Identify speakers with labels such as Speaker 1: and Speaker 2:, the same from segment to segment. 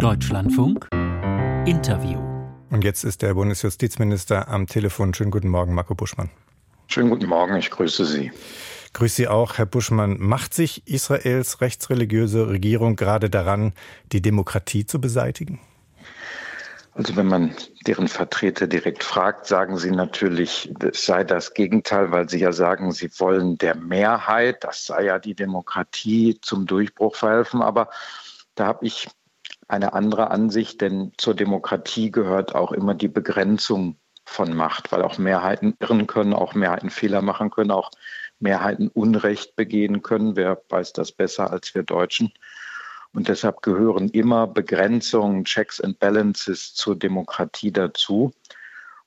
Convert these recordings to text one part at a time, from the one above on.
Speaker 1: Deutschlandfunk Interview.
Speaker 2: Und jetzt ist der Bundesjustizminister am Telefon. Schönen guten Morgen, Marco Buschmann.
Speaker 3: Schönen guten Morgen, ich grüße Sie.
Speaker 2: Grüße Sie auch, Herr Buschmann. Macht sich Israels rechtsreligiöse Regierung gerade daran, die Demokratie zu beseitigen?
Speaker 3: Also wenn man deren Vertreter direkt fragt, sagen sie natürlich, es sei das Gegenteil, weil sie ja sagen, sie wollen der Mehrheit, das sei ja die Demokratie, zum Durchbruch verhelfen. Aber da habe ich eine andere Ansicht, denn zur Demokratie gehört auch immer die Begrenzung von Macht, weil auch Mehrheiten irren können, auch Mehrheiten Fehler machen können, auch Mehrheiten Unrecht begehen können. Wer weiß das besser als wir Deutschen? Und deshalb gehören immer Begrenzungen, Checks and Balances zur Demokratie dazu.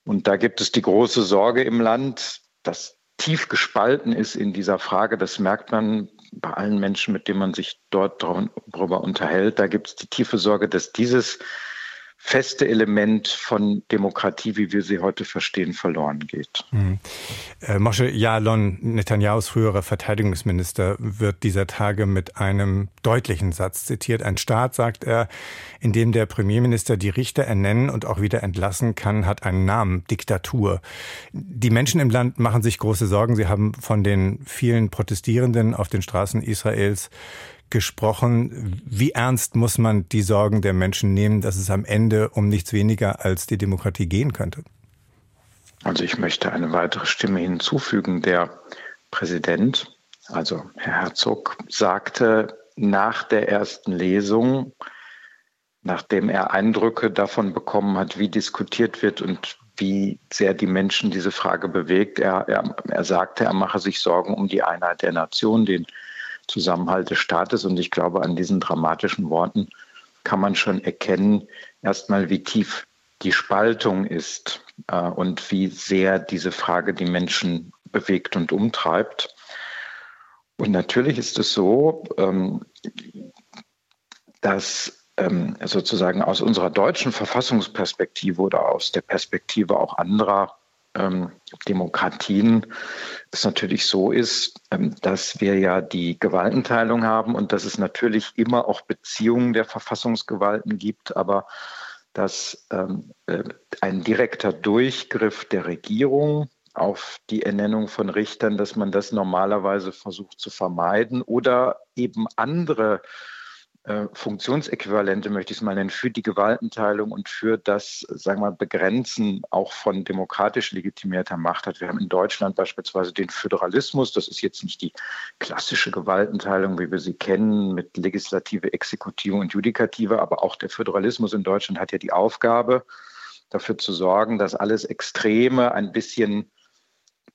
Speaker 3: Und da gibt es die große Sorge im Land, dass tief gespalten ist in dieser Frage. Das merkt man bei allen Menschen, mit denen man sich dort darüber unterhält. Da gibt es die tiefe Sorge, dass dieses feste Element von Demokratie, wie wir sie heute verstehen, verloren geht.
Speaker 2: Mhm. Äh, Moshe Yaalon, Netanyahus früherer Verteidigungsminister, wird dieser Tage mit einem deutlichen Satz zitiert. Ein Staat, sagt er, in dem der Premierminister die Richter ernennen und auch wieder entlassen kann, hat einen Namen, Diktatur. Die Menschen im Land machen sich große Sorgen. Sie haben von den vielen Protestierenden auf den Straßen Israels gesprochen. Wie ernst muss man die Sorgen der Menschen nehmen, dass es am Ende um nichts weniger als die Demokratie gehen könnte?
Speaker 3: Also ich möchte eine weitere Stimme hinzufügen. Der Präsident, also Herr Herzog, sagte nach der ersten Lesung, nachdem er Eindrücke davon bekommen hat, wie diskutiert wird und wie sehr die Menschen diese Frage bewegt. Er, er, er sagte, er mache sich Sorgen um die Einheit der Nation, den Zusammenhalt des Staates. Und ich glaube, an diesen dramatischen Worten kann man schon erkennen, erstmal, wie tief die Spaltung ist äh, und wie sehr diese Frage die Menschen bewegt und umtreibt. Und natürlich ist es so, ähm, dass ähm, sozusagen aus unserer deutschen Verfassungsperspektive oder aus der Perspektive auch anderer ähm, Demokratien es natürlich so ist, ähm, dass wir ja die Gewaltenteilung haben und dass es natürlich immer auch Beziehungen der Verfassungsgewalten gibt, aber dass ähm, äh, ein direkter Durchgriff der Regierung auf die Ernennung von Richtern, dass man das normalerweise versucht zu vermeiden oder eben andere äh, Funktionsäquivalente, möchte ich es mal nennen, für die Gewaltenteilung und für das, sagen wir mal, Begrenzen auch von demokratisch legitimierter Macht hat. Wir haben in Deutschland beispielsweise den Föderalismus. Das ist jetzt nicht die klassische Gewaltenteilung, wie wir sie kennen, mit Legislative, Exekutive und Judikative, aber auch der Föderalismus in Deutschland hat ja die Aufgabe, dafür zu sorgen, dass alles Extreme ein bisschen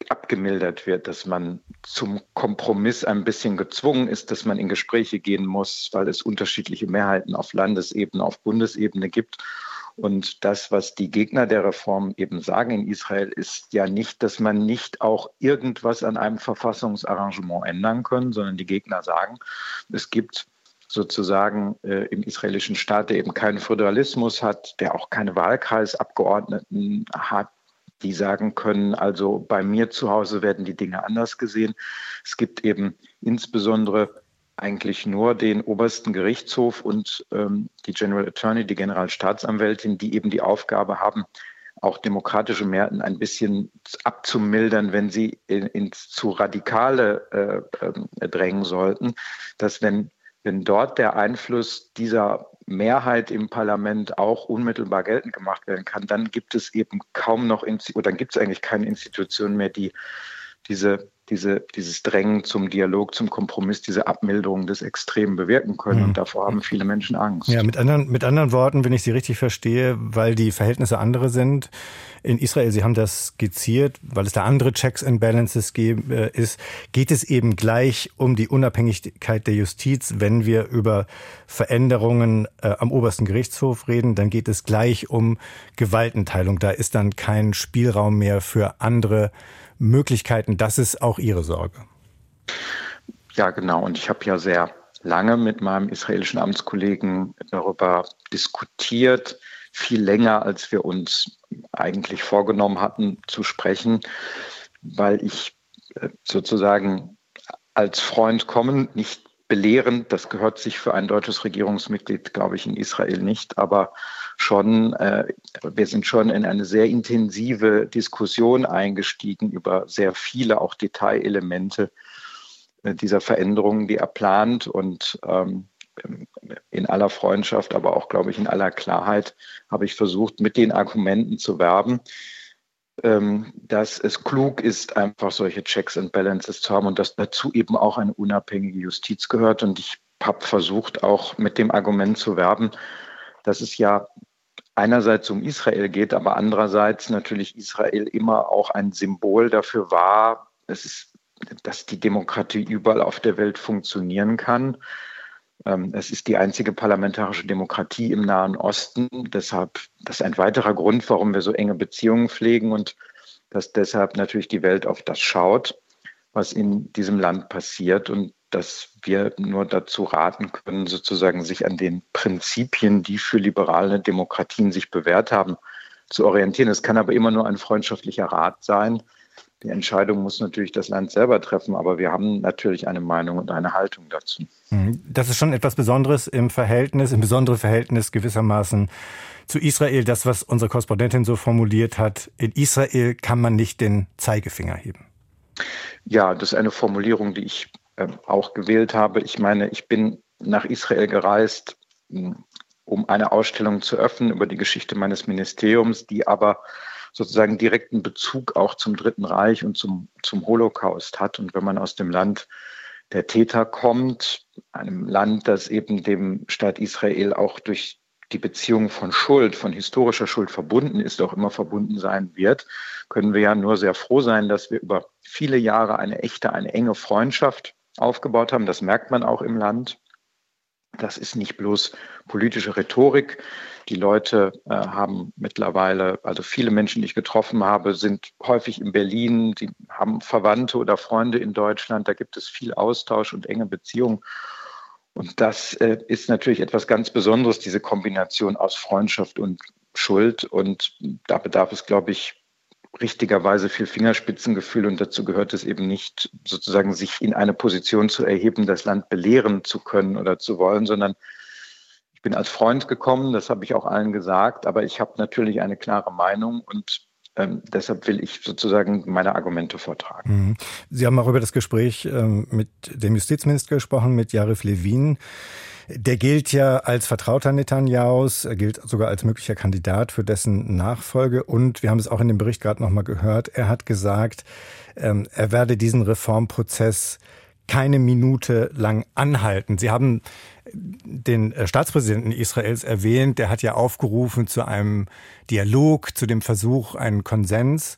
Speaker 3: abgemildert wird, dass man zum Kompromiss ein bisschen gezwungen ist, dass man in Gespräche gehen muss, weil es unterschiedliche Mehrheiten auf Landesebene, auf Bundesebene gibt. Und das, was die Gegner der Reform eben sagen in Israel, ist ja nicht, dass man nicht auch irgendwas an einem Verfassungsarrangement ändern kann, sondern die Gegner sagen, es gibt sozusagen äh, im israelischen Staat, der eben keinen Föderalismus hat, der auch keine Wahlkreisabgeordneten hat, die sagen können, also bei mir zu Hause werden die Dinge anders gesehen. Es gibt eben insbesondere eigentlich nur den obersten Gerichtshof und ähm, die General Attorney, die Generalstaatsanwältin, die eben die Aufgabe haben, auch demokratische Mehrheiten ein bisschen abzumildern, wenn sie in, ins zu radikale äh, äh, drängen sollten, dass wenn, wenn dort der Einfluss dieser Mehrheit im Parlament auch unmittelbar geltend gemacht werden kann, dann gibt es eben kaum noch, oder dann gibt es eigentlich keine Institution mehr, die diese, diese, dieses Drängen zum Dialog, zum Kompromiss, diese Abmilderung des Extremen bewirken können. Und mhm. davor haben viele Menschen Angst.
Speaker 2: Ja, mit anderen, mit anderen Worten, wenn ich Sie richtig verstehe, weil die Verhältnisse andere sind, in Israel, Sie haben das skizziert, weil es da andere Checks and Balances geben, äh, ist, geht es eben gleich um die Unabhängigkeit der Justiz. Wenn wir über Veränderungen äh, am obersten Gerichtshof reden, dann geht es gleich um Gewaltenteilung. Da ist dann kein Spielraum mehr für andere Möglichkeiten. Das ist auch Ihre Sorge.
Speaker 3: Ja, genau. Und ich habe ja sehr lange mit meinem israelischen Amtskollegen darüber diskutiert, viel länger, als wir uns eigentlich vorgenommen hatten zu sprechen, weil ich äh, sozusagen als Freund kommen, nicht belehrend. Das gehört sich für ein deutsches Regierungsmitglied, glaube ich, in Israel nicht, aber schon, äh, wir sind schon in eine sehr intensive Diskussion eingestiegen über sehr viele auch Detailelemente äh, dieser Veränderungen, die er plant und ähm, in aller Freundschaft, aber auch, glaube ich, in aller Klarheit habe ich versucht, mit den Argumenten zu werben, ähm, dass es klug ist, einfach solche Checks and Balances zu haben und dass dazu eben auch eine unabhängige Justiz gehört. Und ich habe versucht, auch mit dem Argument zu werben, dass es ja einerseits um Israel geht, aber andererseits natürlich Israel immer auch ein Symbol dafür war, es ist, dass die Demokratie überall auf der Welt funktionieren kann. Ähm, es ist die einzige parlamentarische Demokratie im Nahen Osten. Deshalb, das ist ein weiterer Grund, warum wir so enge Beziehungen pflegen und dass deshalb natürlich die Welt auf das schaut, was in diesem Land passiert und dass wir nur dazu raten können, sozusagen sich an den Prinzipien, die für liberale Demokratien sich bewährt haben, zu orientieren. Es kann aber immer nur ein freundschaftlicher Rat sein. Die Entscheidung muss natürlich das Land selber treffen, aber wir haben natürlich eine Meinung und eine Haltung dazu.
Speaker 2: Mhm. Das ist schon etwas Besonderes im Verhältnis, im besonderen Verhältnis gewissermaßen zu Israel, das, was unsere Korrespondentin so formuliert hat. In Israel kann man nicht den Zeigefinger heben.
Speaker 3: Ja, das ist eine Formulierung, die ich auch gewählt habe. Ich meine, ich bin nach Israel gereist, um eine Ausstellung zu öffnen über die Geschichte meines Ministeriums, die aber sozusagen direkten Bezug auch zum Dritten Reich und zum, zum Holocaust hat. Und wenn man aus dem Land der Täter kommt, einem Land, das eben dem Staat Israel auch durch die Beziehung von Schuld, von historischer Schuld verbunden ist, auch immer verbunden sein wird, können wir ja nur sehr froh sein, dass wir über viele Jahre eine echte, eine enge Freundschaft aufgebaut haben. Das merkt man auch im Land. Das ist nicht bloß politische Rhetorik. Die Leute äh, haben mittlerweile, also viele Menschen, die ich getroffen habe, sind häufig in Berlin, die haben Verwandte oder Freunde in Deutschland. Da gibt es viel Austausch und enge Beziehungen. Und das äh, ist natürlich etwas ganz Besonderes, diese Kombination aus Freundschaft und Schuld. Und da bedarf es, glaube ich, richtigerweise viel Fingerspitzengefühl und dazu gehört es eben nicht, sozusagen sich in eine Position zu erheben, das Land belehren zu können oder zu wollen, sondern ich bin als Freund gekommen, das habe ich auch allen gesagt, aber ich habe natürlich eine klare Meinung und ähm, deshalb will ich sozusagen meine Argumente vortragen.
Speaker 2: Mhm. Sie haben auch über das Gespräch ähm, mit dem Justizminister gesprochen, mit Jarif Levin. Der gilt ja als Vertrauter Netanyahus, er gilt sogar als möglicher Kandidat für dessen Nachfolge. Und wir haben es auch in dem Bericht gerade nochmal gehört, er hat gesagt, ähm, er werde diesen Reformprozess keine Minute lang anhalten. Sie haben den äh, Staatspräsidenten Israels erwähnt, der hat ja aufgerufen zu einem Dialog, zu dem Versuch, einen Konsens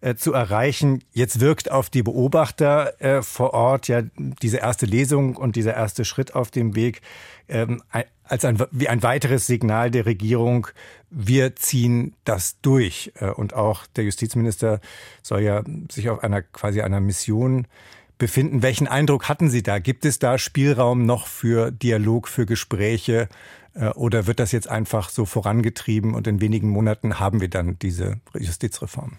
Speaker 2: äh, zu erreichen. Jetzt wirkt auf die Beobachter äh, vor Ort ja diese erste Lesung und dieser erste Schritt auf dem Weg ähm, als ein, wie ein weiteres Signal der Regierung, wir ziehen das durch. Und auch der Justizminister soll ja sich auf einer quasi einer Mission befinden. Welchen Eindruck hatten Sie da? Gibt es da Spielraum noch für Dialog, für Gespräche? Äh, oder wird das jetzt einfach so vorangetrieben und in wenigen Monaten haben wir dann diese Justizreform?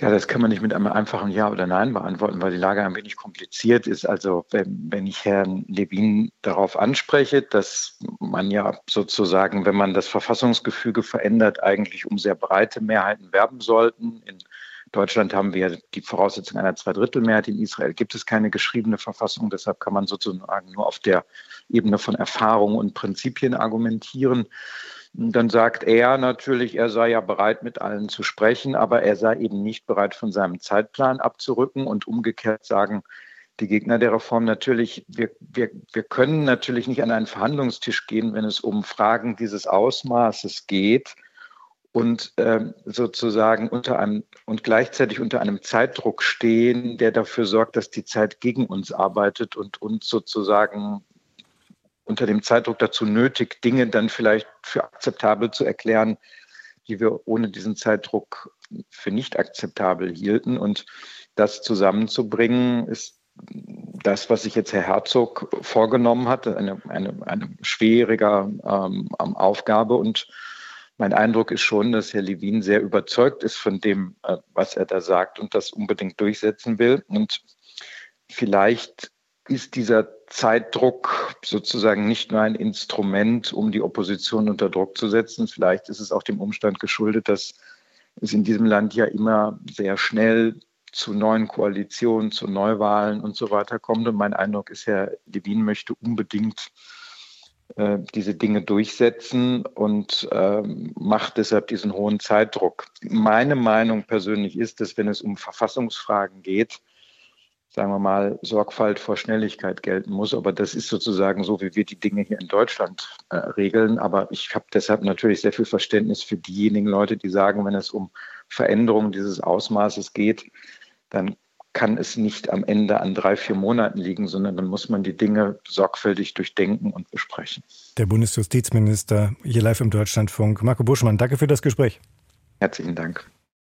Speaker 3: Ja, das kann man nicht mit einem einfachen Ja oder Nein beantworten, weil die Lage ein wenig kompliziert ist. Also wenn, wenn ich Herrn Levin darauf anspreche, dass man ja sozusagen, wenn man das Verfassungsgefüge verändert, eigentlich um sehr breite Mehrheiten werben sollten. In Deutschland haben wir die Voraussetzung einer Zweidrittelmehrheit. In Israel gibt es keine geschriebene Verfassung. Deshalb kann man sozusagen nur auf der Ebene von Erfahrung und Prinzipien argumentieren. Dann sagt er natürlich, er sei ja bereit, mit allen zu sprechen, aber er sei eben nicht bereit, von seinem Zeitplan abzurücken und umgekehrt sagen die Gegner der Reform natürlich, wir, wir, wir können natürlich nicht an einen Verhandlungstisch gehen, wenn es um Fragen dieses Ausmaßes geht und ähm, sozusagen unter einem und gleichzeitig unter einem Zeitdruck stehen, der dafür sorgt, dass die Zeit gegen uns arbeitet und uns sozusagen unter dem Zeitdruck dazu nötig, Dinge dann vielleicht für akzeptabel zu erklären, die wir ohne diesen Zeitdruck für nicht akzeptabel hielten. Und das zusammenzubringen, ist das, was sich jetzt Herr Herzog vorgenommen hat, eine, eine, eine schwierige ähm, Aufgabe. Und mein Eindruck ist schon, dass Herr Levin sehr überzeugt ist von dem, äh, was er da sagt und das unbedingt durchsetzen will. Und vielleicht ist dieser Zeitdruck sozusagen nicht nur ein Instrument, um die Opposition unter Druck zu setzen. Vielleicht ist es auch dem Umstand geschuldet, dass es in diesem Land ja immer sehr schnell zu neuen Koalitionen, zu Neuwahlen und so weiter kommt. Und mein Eindruck ist, Herr Levin möchte unbedingt äh, diese Dinge durchsetzen und äh, macht deshalb diesen hohen Zeitdruck. Meine Meinung persönlich ist, dass wenn es um Verfassungsfragen geht, sagen wir mal, Sorgfalt vor Schnelligkeit gelten muss. Aber das ist sozusagen so, wie wir die Dinge hier in Deutschland äh, regeln. Aber ich habe deshalb natürlich sehr viel Verständnis für diejenigen Leute, die sagen, wenn es um Veränderungen dieses Ausmaßes geht, dann kann es nicht am Ende an drei, vier Monaten liegen, sondern dann muss man die Dinge sorgfältig durchdenken und besprechen.
Speaker 2: Der Bundesjustizminister hier live im Deutschlandfunk, Marco Buschmann, danke für das Gespräch.
Speaker 3: Herzlichen Dank.